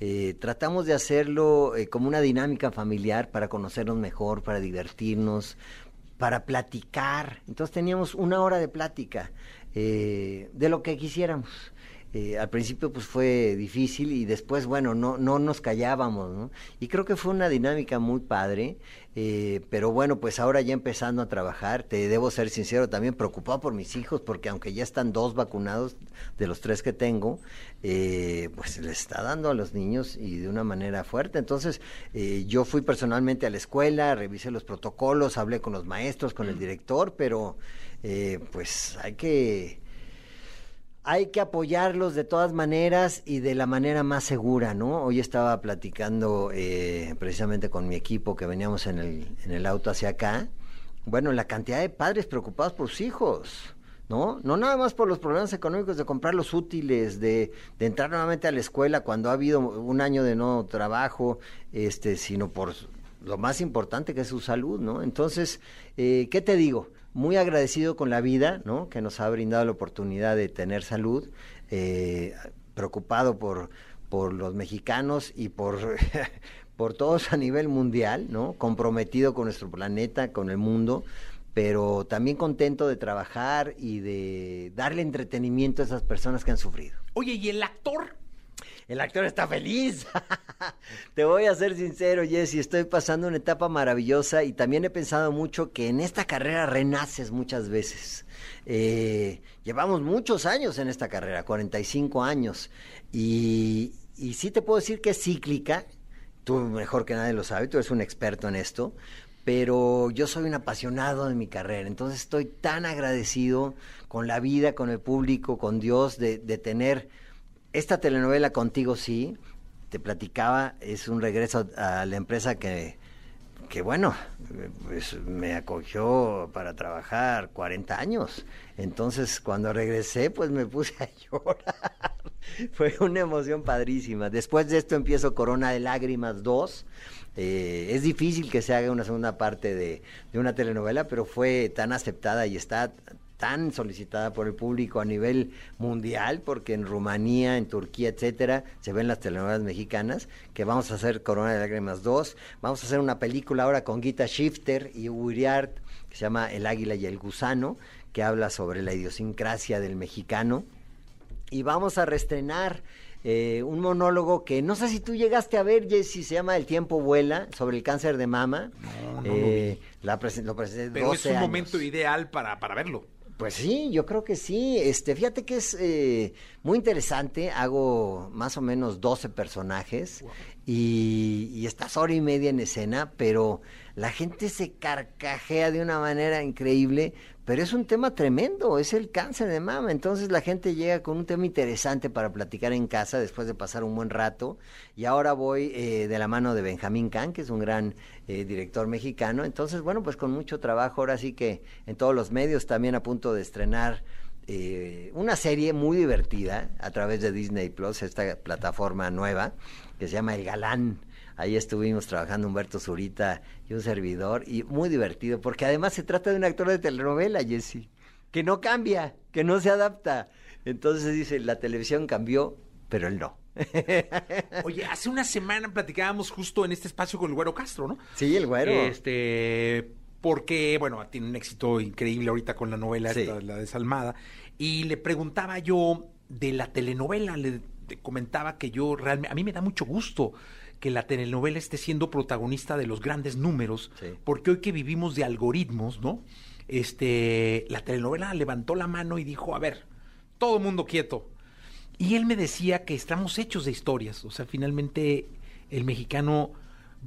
eh, tratamos de hacerlo eh, como una dinámica familiar para conocernos mejor, para divertirnos, para platicar. Entonces teníamos una hora de plática de lo que quisiéramos. Eh, al principio pues fue difícil y después, bueno, no, no nos callábamos, ¿no? Y creo que fue una dinámica muy padre, eh, pero bueno, pues ahora ya empezando a trabajar, te debo ser sincero, también preocupado por mis hijos, porque aunque ya están dos vacunados de los tres que tengo, eh, pues les está dando a los niños y de una manera fuerte. Entonces, yo fui personalmente a la escuela, revisé los protocolos, hablé con los maestros, con el director, pero pues hay que hay que apoyarlos de todas maneras y de la manera más segura, ¿no? Hoy estaba platicando eh, precisamente con mi equipo que veníamos en el, en el auto hacia acá. Bueno, la cantidad de padres preocupados por sus hijos, ¿no? No nada más por los problemas económicos de comprar los útiles, de, de entrar nuevamente a la escuela cuando ha habido un año de no trabajo, este, sino por lo más importante que es su salud, ¿no? Entonces, eh, ¿qué te digo? Muy agradecido con la vida, ¿no? Que nos ha brindado la oportunidad de tener salud, eh, preocupado por, por los mexicanos y por, por todos a nivel mundial, ¿no? Comprometido con nuestro planeta, con el mundo, pero también contento de trabajar y de darle entretenimiento a esas personas que han sufrido. Oye, ¿y el actor? El actor está feliz. Te voy a ser sincero, Jesse, estoy pasando una etapa maravillosa y también he pensado mucho que en esta carrera renaces muchas veces. Eh, llevamos muchos años en esta carrera, 45 años, y, sí te puedo decir que es cíclica. Tú mejor que nadie lo sabes, tú eres un experto en esto, pero yo soy un apasionado de mi carrera, entonces estoy tan agradecido con la vida, con el público, con Dios, de tener esta telenovela contigo sí, te platicaba, es un regreso a la empresa que, que bueno, pues me acogió para trabajar 40 años. Entonces, cuando regresé, pues me puse a llorar. Fue una emoción padrísima. Después de esto empiezo Corona de Lágrimas 2. Eh, es difícil que se haga una segunda parte de, de una telenovela, pero fue tan aceptada y está tan solicitada por el público a nivel mundial, porque en Rumanía, en Turquía, etcétera, se ven las telenovelas mexicanas, que vamos a hacer Corona de Lágrimas 2, vamos a hacer una película ahora con Gita Shifter y Uriart, que se llama El Águila y el Gusano, que habla sobre la idiosincrasia del mexicano, y vamos a reestrenar eh, un monólogo que no sé si tú llegaste a ver, Jesse, se llama El tiempo vuela, sobre el cáncer de mama. No, no eh, lo, presenté Pero es un momento ideal para, para verlo. Pues sí, yo creo que sí. Este, fíjate que es eh, muy interesante. Hago más o menos 12 personajes y, y, estás hora y media en escena, pero la gente se carcajea de una manera increíble pero es un tema tremendo, es el cáncer de mama. Entonces la gente llega con un tema interesante para platicar en casa después de pasar un buen rato. Y ahora voy eh, de la mano de Benjamín Can, que es un gran eh, director mexicano. Entonces, bueno, pues con mucho trabajo, ahora sí que en todos los medios también a punto de estrenar eh, una serie muy divertida a través de Disney Plus, esta plataforma nueva que se llama El Galán Ahí estuvimos trabajando Humberto Zurita y un servidor, y muy divertido, porque además se trata de un actor de telenovela, Jesse, que no cambia, que no se adapta. Entonces dice, la televisión cambió, pero él no. Oye, hace una semana platicábamos justo en este espacio con el Güero Castro, ¿no? Sí, el Güero. Este, porque, bueno, tiene un éxito increíble ahorita con la novela, esta, la desalmada, y le preguntaba yo de la telenovela, le comentaba que yo realmente, a mí me da mucho gusto que la telenovela esté siendo protagonista de los grandes números, porque hoy que vivimos de algoritmos, ¿no? Este, la telenovela levantó la mano y dijo, a ver, todo el mundo quieto. Y él me decía que estamos hechos de historias, o sea, finalmente el mexicano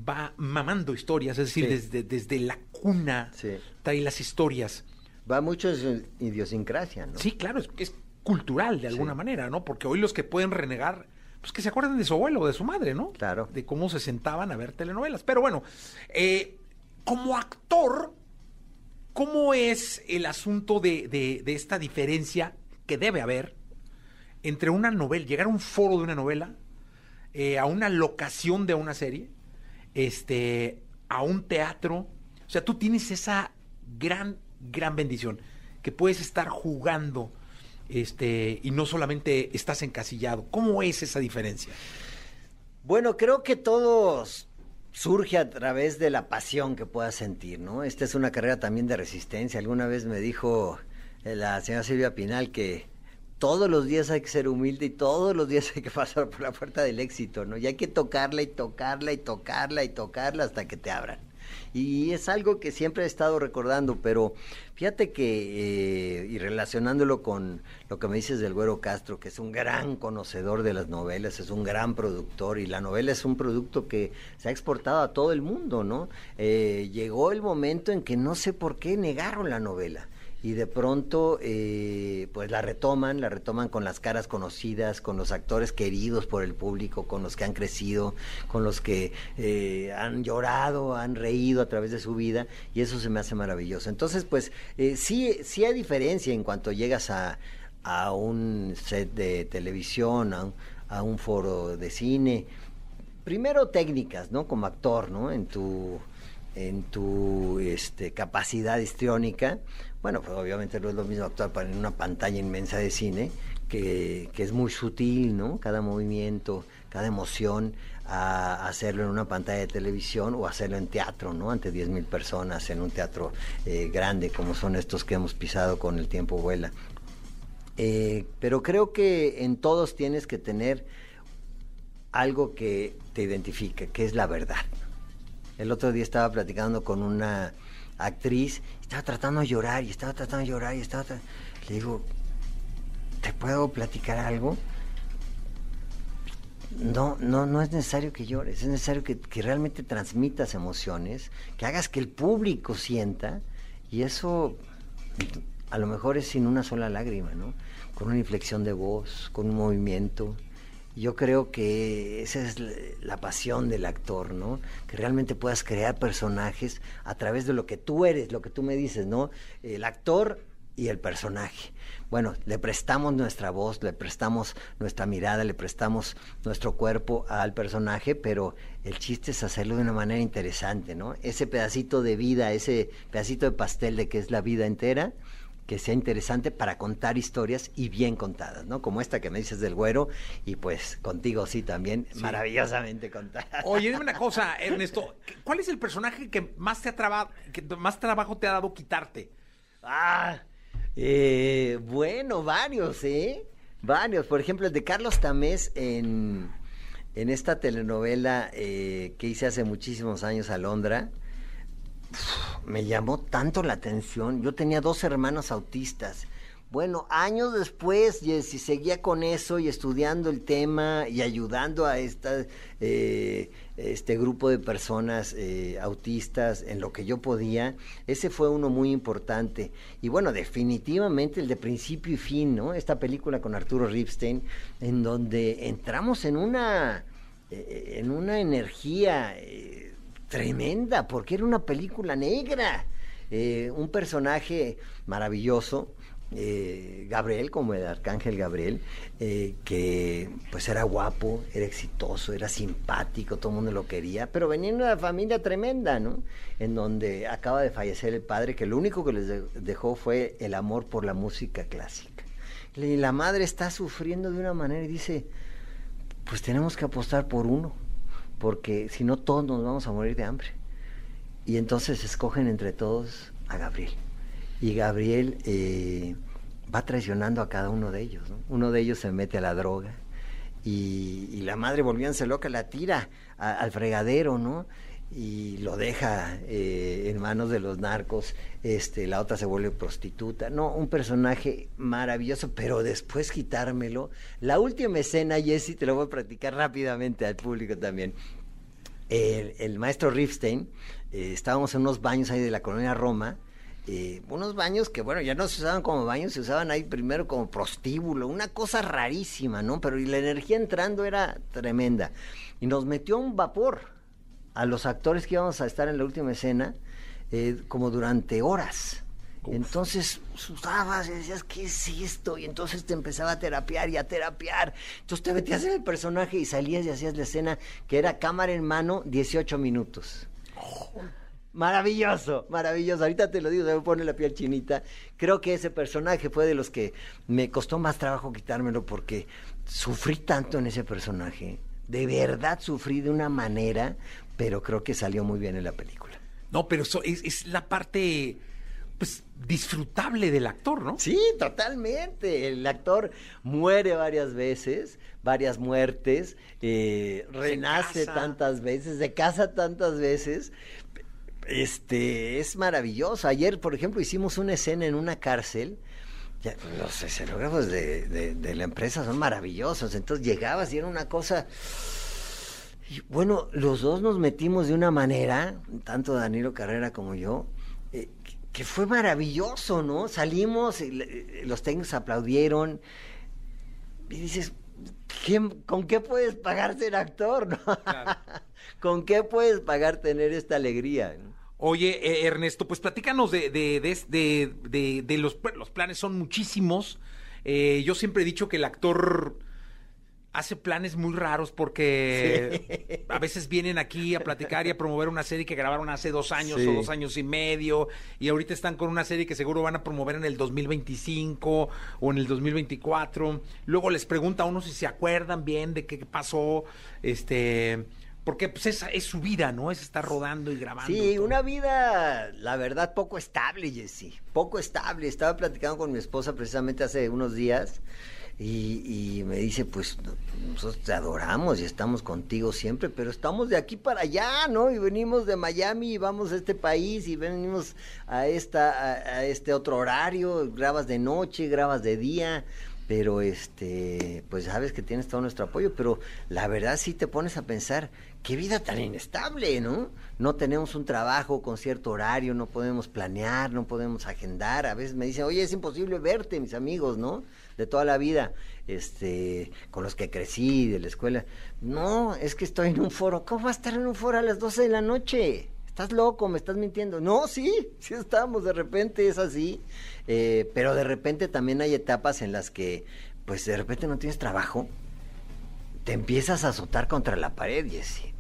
va mamando historias, es decir, desde, desde la cuna trae las historias. Va mucho en idiosincrasia, ¿no? Sí, claro, es, es cultural de alguna manera, ¿no? Porque hoy los que pueden renegar pues que se acuerden de su abuelo o de su madre, ¿no? Claro. De cómo se sentaban a ver telenovelas. Pero bueno, eh, como actor, ¿cómo es el asunto de, de, esta diferencia que debe haber entre una novela, llegar a un foro de una novela, eh, a una locación de una serie, este, a un teatro? O sea, tú tienes esa gran, gran bendición, que puedes estar jugando este, y no solamente estás encasillado. ¿Cómo es esa diferencia? Bueno, creo que todo surge a través de la pasión que puedas sentir, ¿no? Esta es una carrera también de resistencia. Alguna vez me dijo eh, la señora Silvia Pinal que todos los días hay que ser humilde y todos los días hay que pasar por la puerta del éxito, ¿no? Y hay que tocarla y tocarla y tocarla y tocarla hasta que te abran. Y es algo que siempre he estado recordando, pero fíjate que, eh, y relacionándolo con lo que me dices del Güero Castro, que es un gran conocedor de las novelas, es un gran productor, y la novela es un producto que se ha exportado a todo el mundo, ¿no? Eh, llegó el momento en que no sé por qué negaron la novela y de pronto eh, pues la retoman, la retoman con las caras conocidas, con los actores queridos por el público, con los que han crecido, con los que eh, han llorado, han reído a través de su vida y eso se me hace maravilloso. Entonces pues eh, sí, sí hay diferencia en cuanto llegas a, a un set de televisión, a un, a un foro de cine. Primero técnicas, ¿no? Como actor, ¿no? En tu en tu este, capacidad histriónica. Bueno, pues obviamente no es lo mismo actuar en una pantalla inmensa de cine, que, que es muy sutil, ¿no? Cada movimiento, cada emoción, a hacerlo en una pantalla de televisión o hacerlo en teatro, ¿no? Ante 10.000 personas, en un teatro eh, grande como son estos que hemos pisado con el tiempo vuela. Eh, pero creo que en todos tienes que tener algo que te identifique, que es la verdad. El otro día estaba platicando con una actriz, estaba tratando de llorar y estaba tratando de llorar y estaba... Le digo, ¿te puedo platicar algo? No, no, no es necesario que llores, es necesario que, que, realmente transmitas emociones, que hagas que el público sienta, y eso a lo mejor es sin una sola lágrima, ¿no? Con una inflexión de voz, con un movimiento. Yo creo que esa es la pasión del actor, ¿no? Que realmente puedas crear personajes a través de lo que tú eres, lo que tú me dices, ¿no? El actor y el personaje. Bueno, le prestamos nuestra voz, le prestamos nuestra mirada, le prestamos nuestro cuerpo al personaje, pero el chiste es hacerlo de una manera interesante, ¿no? Ese pedacito de vida, ese pedacito de pastel de que es la vida entera, que sea interesante para contar historias y bien contadas, ¿no? Como esta que me dices del güero y pues contigo sí también sí. maravillosamente contada. Oye, dime una cosa, Ernesto, ¿cuál es el personaje que más te ha trabado, que más trabajo te ha dado quitarte? Ah, eh, bueno, varios, ¿eh? Varios. Por ejemplo, el de Carlos Tamés en, en esta telenovela eh, que hice hace muchísimos años, Alondra me llamó tanto la atención. Yo tenía dos hermanos autistas. Bueno, años después, y si seguía con eso y estudiando el tema y ayudando a esta, eh, este grupo de personas eh, autistas en lo que yo podía, ese fue uno muy importante. Y bueno, definitivamente el de principio y fin, ¿no? Esta película con Arturo Ripstein, en donde entramos en una, eh, en una energía tremenda, porque era una película negra. Eh, un personaje maravilloso, eh, Gabriel, como el arcángel Gabriel, eh, que pues era guapo, era exitoso, era simpático, todo el mundo lo quería, pero venía de una familia tremenda, ¿no? En donde acaba de fallecer el padre, que lo único que les de dejó fue el amor por la música clásica. Y la madre está sufriendo de una manera y dice, pues tenemos que apostar por uno porque si no todos nos vamos a morir de hambre. Y entonces escogen entre todos a Gabriel. Y Gabriel eh, va traicionando a cada uno de ellos. ¿no? Uno de ellos se mete a la droga y, la madre volviéndose loca la tira al fregadero, ¿no? Y lo deja eh, en manos de los narcos, este, la otra se vuelve prostituta, no, un personaje maravilloso, pero después quitármelo. La última escena, Jesse, te lo voy a practicar rápidamente al público también. El, el maestro Rifstein, eh, estábamos en unos baños ahí de la colonia Roma, eh, unos baños que, bueno, ya no se usaban como baños, se usaban ahí primero como prostíbulo, una cosa rarísima, ¿no? Pero y la energía entrando era tremenda. Y nos metió un vapor a los actores que íbamos a estar en la última escena eh, como durante horas. Uf. Entonces usabas y decías, ¿qué es esto? Y entonces te empezaba a terapiar y a terapiar. Entonces te metías en el personaje y salías y hacías la escena que era cámara en mano, 18 minutos. Oh. Maravilloso, maravilloso. Ahorita te lo digo, se me pone la piel chinita. Creo que ese personaje fue de los que me costó más trabajo quitármelo porque sufrí tanto en ese personaje. De verdad sufrí de una manera pero creo que salió muy bien en la película. No, pero eso es, es la parte pues disfrutable del actor, ¿no? Sí, totalmente. El actor muere varias veces, varias muertes, eh, renace tantas veces, se casa tantas veces. Este es maravilloso. Ayer, por ejemplo, hicimos una escena en una cárcel. Ya, los escenógrafos de, de, de la empresa son maravillosos. Entonces llegabas y era una cosa. Y bueno, los dos nos metimos de una manera, tanto Danilo Carrera como yo, eh, que fue maravilloso, ¿no? Salimos, y le- los técnicos aplaudieron y dices, ¿qué- ¿con qué puedes pagar ser actor? no? ¿Con qué puedes pagar tener esta alegría? Oye, eh, Ernesto, pues platícanos de, de, de, de- de- de los, los planes, son muchísimos. Eh, yo siempre he dicho que el actor hace planes muy raros porque a veces vienen aquí a platicar y a promover una serie que grabaron hace dos años Sí. o dos años y medio y ahorita están con una serie que seguro van a promover en el 2025 o en el 2024. Luego les pregunta a uno si se acuerdan bien de qué pasó, este, porque pues es, es su vida, ¿no? Es estar rodando y grabando. Sí, todo. una vida, la verdad, poco estable, Jessy. Poco estable. Estaba platicando con mi esposa precisamente hace unos días y, y me dice, pues nosotros te adoramos y estamos contigo siempre, pero estamos de aquí para allá, ¿no? Y venimos de Miami y vamos a este país y venimos a, esta, a, a este otro horario, grabas de noche, grabas de día. Pero este, pues sabes que tienes todo nuestro apoyo, pero la verdad sí te pones a pensar, qué vida tan inestable, ¿no? No tenemos un trabajo con cierto horario, no podemos planear, no podemos agendar. A veces me dicen, oye, es imposible verte, mis amigos, ¿no? De toda la vida, este, con los que crecí, de la escuela. No, es que estoy en un foro. ¿Cómo va a estar en un foro a las 12 de la noche? Estás loco, me estás mintiendo. No, sí, sí estamos, de repente es así. Eh, pero de repente también hay etapas en las que, pues de repente no tienes trabajo, te empiezas a azotar contra la pared, Jesse.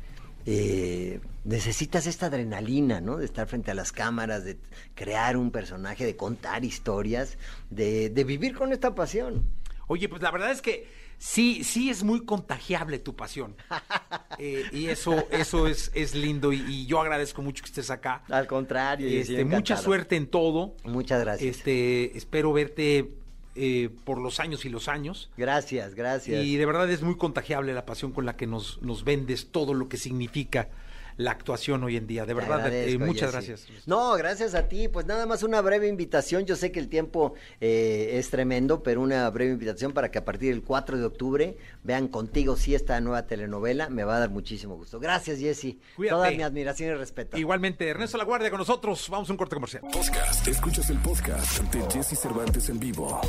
Eh, necesitas esta adrenalina, ¿no? De estar frente a las cámaras, de crear un personaje, de contar historias, de, de vivir con esta pasión. Oye, pues la verdad es que sí, sí es muy contagiable tu pasión. Eh, y eso, eso es, es lindo y, y yo agradezco mucho que estés acá. Al contrario, Este, mucha suerte en todo. Muchas gracias. Este, espero verte eh, por los años y los años. Gracias, gracias. Y de verdad es muy contagiable la pasión con la que nos, nos vendes todo lo que significa la actuación hoy en día. De verdad, eh, muchas gracias. No, gracias a ti. Pues nada más una breve invitación. Yo sé que el tiempo eh, es tremendo, pero una breve invitación para que a partir del 4 de octubre vean contigo sí esta nueva telenovela. Me va a dar muchísimo gusto. Gracias, Jesse. Cuídate. Toda mi admiración y respeto. Igualmente, Ernesto La Guardia con nosotros. Vamos a un corte comercial. Podcast. Escuchas el podcast de Jesse Cervantes en vivo.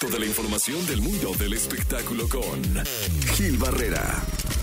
Toda la información del mundo del espectáculo con Gil Barrera.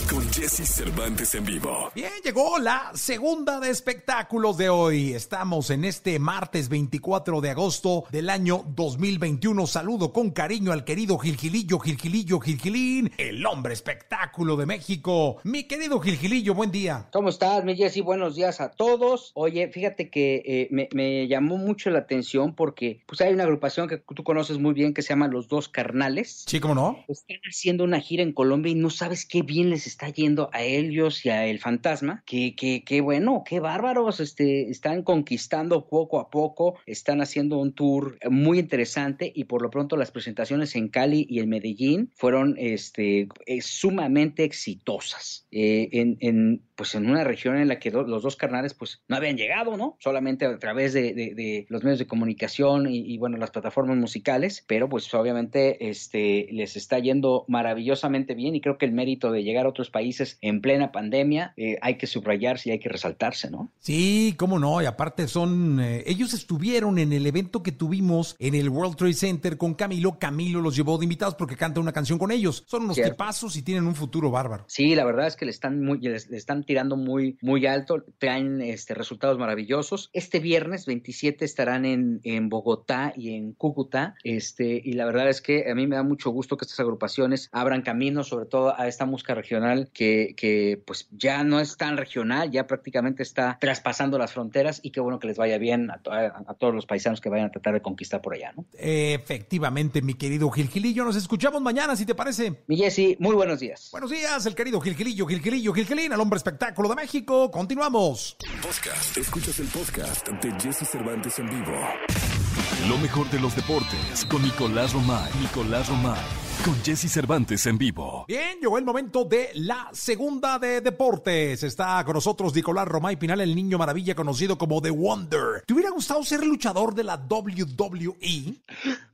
Con Jesse Cervantes en vivo. Bien, llegó la segunda de espectáculos de hoy. Estamos en este martes 24 de agosto del año 2021. Saludo con cariño al querido Gilgilillo, Gilgilillo, Gilgilín, el hombre espectáculo de México. Mi querido Gilgilillo, buen día. ¿Cómo estás, mi Jessy? Buenos días a todos. Oye, fíjate que eh, me, me llamó mucho la atención porque pues hay una agrupación que tú conoces muy bien que se llama Los Dos Carnales. Sí, ¿cómo no? Están haciendo una gira en Colombia y no sabes qué bien les está yendo a ellos y a El Fantasma. Que, que, que bueno, qué bárbaros. Este, están conquistando poco a poco, están haciendo un tour muy interesante y por lo pronto las presentaciones en Cali y en Medellín fueron este, eh, sumamente exitosas. Eh, en, en, pues en una región en la que los dos carnales pues no habían llegado, ¿no? Solamente a través de, de- de los medios de comunicación y, y, bueno, las plataformas musicales, pero pues obviamente este, les está yendo maravillosamente bien y creo que el mérito de llegar a otros países en plena pandemia eh, hay que subrayarse y hay que resaltarse, ¿no? Sí, cómo no, y aparte son, eh, ellos estuvieron en el evento que tuvimos en el World Trade Center con Camilo, Camilo los llevó de invitados porque canta una canción con ellos, son unos Cierto. tipazos y tienen un futuro bárbaro. Sí, la verdad es que le están muy, le están tirando muy, muy alto, traen este, resultados maravillosos. Este viernes 27 estarán en, en Bogotá y en Cúcuta, este, y la verdad es que a mí me da mucho gusto que estas agrupaciones abran camino, sobre todo a esta música regional que, que pues ya no es tan regional, ya prácticamente está traspasando las fronteras y qué bueno que les vaya bien a, a, todos los paisanos que vayan a tratar de conquistar por allá, ¿no? Efectivamente, mi querido Gilgilillo, nos escuchamos mañana, si te parece. Mi Jessy, muy buenos días. Buenos días, el querido Gilgilillo, Gilgilillo, Gilgilín, el hombre espectáculo de México. Continuamos. Podcast, escuchas el podcast de Jesse Cervantes en vivo. Lo mejor de los deportes con Nicolás Romay. Nicolás Romay con Jesse Cervantes en vivo. Bien, llegó el momento de la segunda de deportes. Está con nosotros Nicolás Romay Pinal, el niño maravilla conocido como The Wonder. ¿Te hubiera gustado ser luchador de la WWE?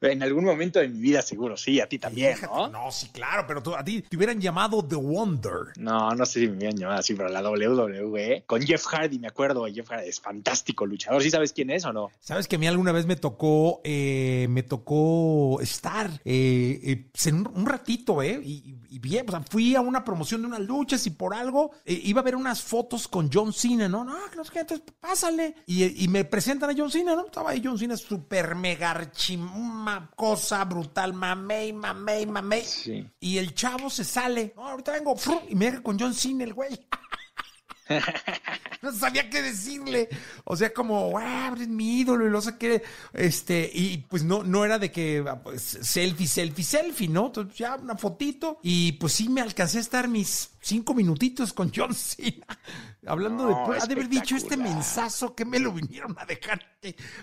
En algún momento de mi vida seguro, sí, a ti también, ¿no? No, sí, claro, pero a ti te hubieran llamado The Wonder. No, no sé si me hubieran llamado así, pero la WWE, con Jeff Hardy, me acuerdo, Jeff Hardy es fantástico luchador. ¿Sí sabes quién es o no? Sabes que a mí alguna vez me tocó, eh, me tocó estar eh, eh, un, ratito, ¿eh? Y, bien, o sea, fui a una promoción de unas luchas y por algo eh, iba a ver unas fotos con John Cena, ¿no? No, que no sé entonces pásale. Y, me presentan a John Cena, ¿no? Estaba ahí John Cena, súper mega una cosa brutal, mamey, mamey, mamey. Sí. Y el chavo se sale, no, ahorita vengo, y me deja con John Cena el güey. no sabía qué decirle. O sea, como, wow, eres mi ídolo y lo sé que, este, y pues no, no era de que pues, selfie, selfie, selfie, ¿no? Entonces ya una fotito y pues sí me alcancé a estar mis cinco minutitos con John Cena. Hablando de, ha de haber dicho este mensazo que me lo vinieron a dejar,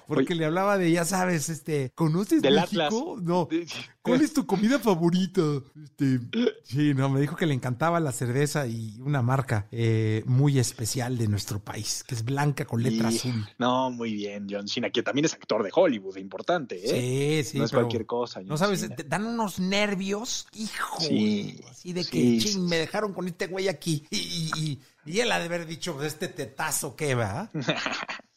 porque le hablaba de, ya sabes, este, ¿conoces Del México? No. ¿Cuál es tu comida favorita? Este, sí, no, me dijo que le encantaba la cerveza y una marca eh, muy especial de nuestro país, que es blanca con letra azul. No, muy bien, John Cena, que también es actor de Hollywood, importante, ¿eh? Sí, sí. No es cualquier cosa. no sabes, te dan unos nervios, hijo. Sí. Así de que, ching, me dejaron con este güey aquí. Y, y, él ha de haber dicho, pues, este tetazo que va.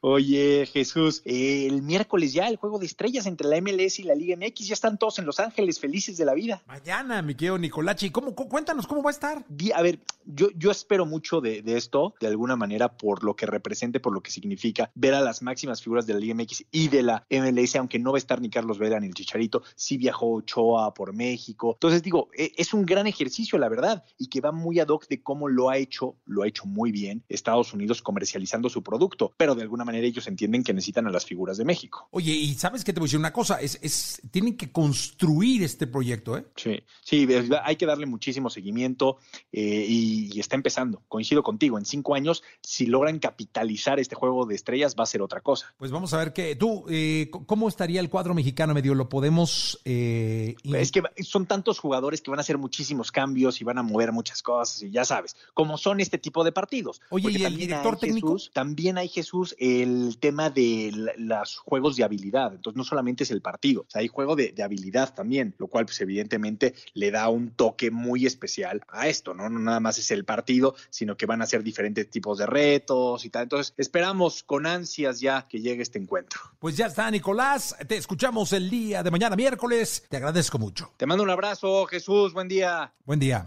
Oye, Jesús, el miércoles ya el juego de estrellas entre la MLS y la Liga MX, ya están todos en Los Ángeles felices de la vida. Mañana, mi querido Nicolachi, ¿cómo, cuéntanos cómo va a estar? A ver, yo, yo espero mucho de, esto, de alguna manera, por lo que represente, por lo que significa ver a las máximas figuras de la Liga MX y de la MLS, aunque no va a estar ni Carlos Vela ni el Chicharito, sí viajó Ochoa por México. Entonces digo, e, es un gran ejercicio, la verdad, y que va muy ad hoc de cómo lo ha hecho, lo ha hecho muy bien Estados Unidos comercializando su producto pero de alguna manera ellos entienden que necesitan a las figuras de México. Oye, y sabes qué te voy a decir una cosa, es, es tienen que construir este proyecto, ¿eh? Sí, sí, hay que darle muchísimo seguimiento eh, y, está empezando. Coincido contigo, en cinco años, si logran capitalizar este juego de estrellas, va a ser otra cosa. Pues vamos a ver qué. Tú, eh, ¿cómo estaría el cuadro mexicano medio? ¿Lo podemos? Eh, es que son tantos jugadores que van a hacer muchísimos cambios y van a mover muchas cosas y ya sabes, como son este tipo de partidos. Oye, ¿y el director técnico? también hay Jesús el tema de los juegos de habilidad. Entonces, no solamente es el partido, hay juego de, habilidad también, lo cual, pues, evidentemente, le da un toque muy especial a esto, ¿no? No nada más es el partido, sino que van a ser diferentes tipos de retos y tal. Entonces, esperamos con ansias ya que llegue este encuentro. Pues ya está, Nicolás. Te escuchamos el día de mañana, miércoles. Te agradezco mucho. Te mando un abrazo, Jesús. Buen día. Buen día.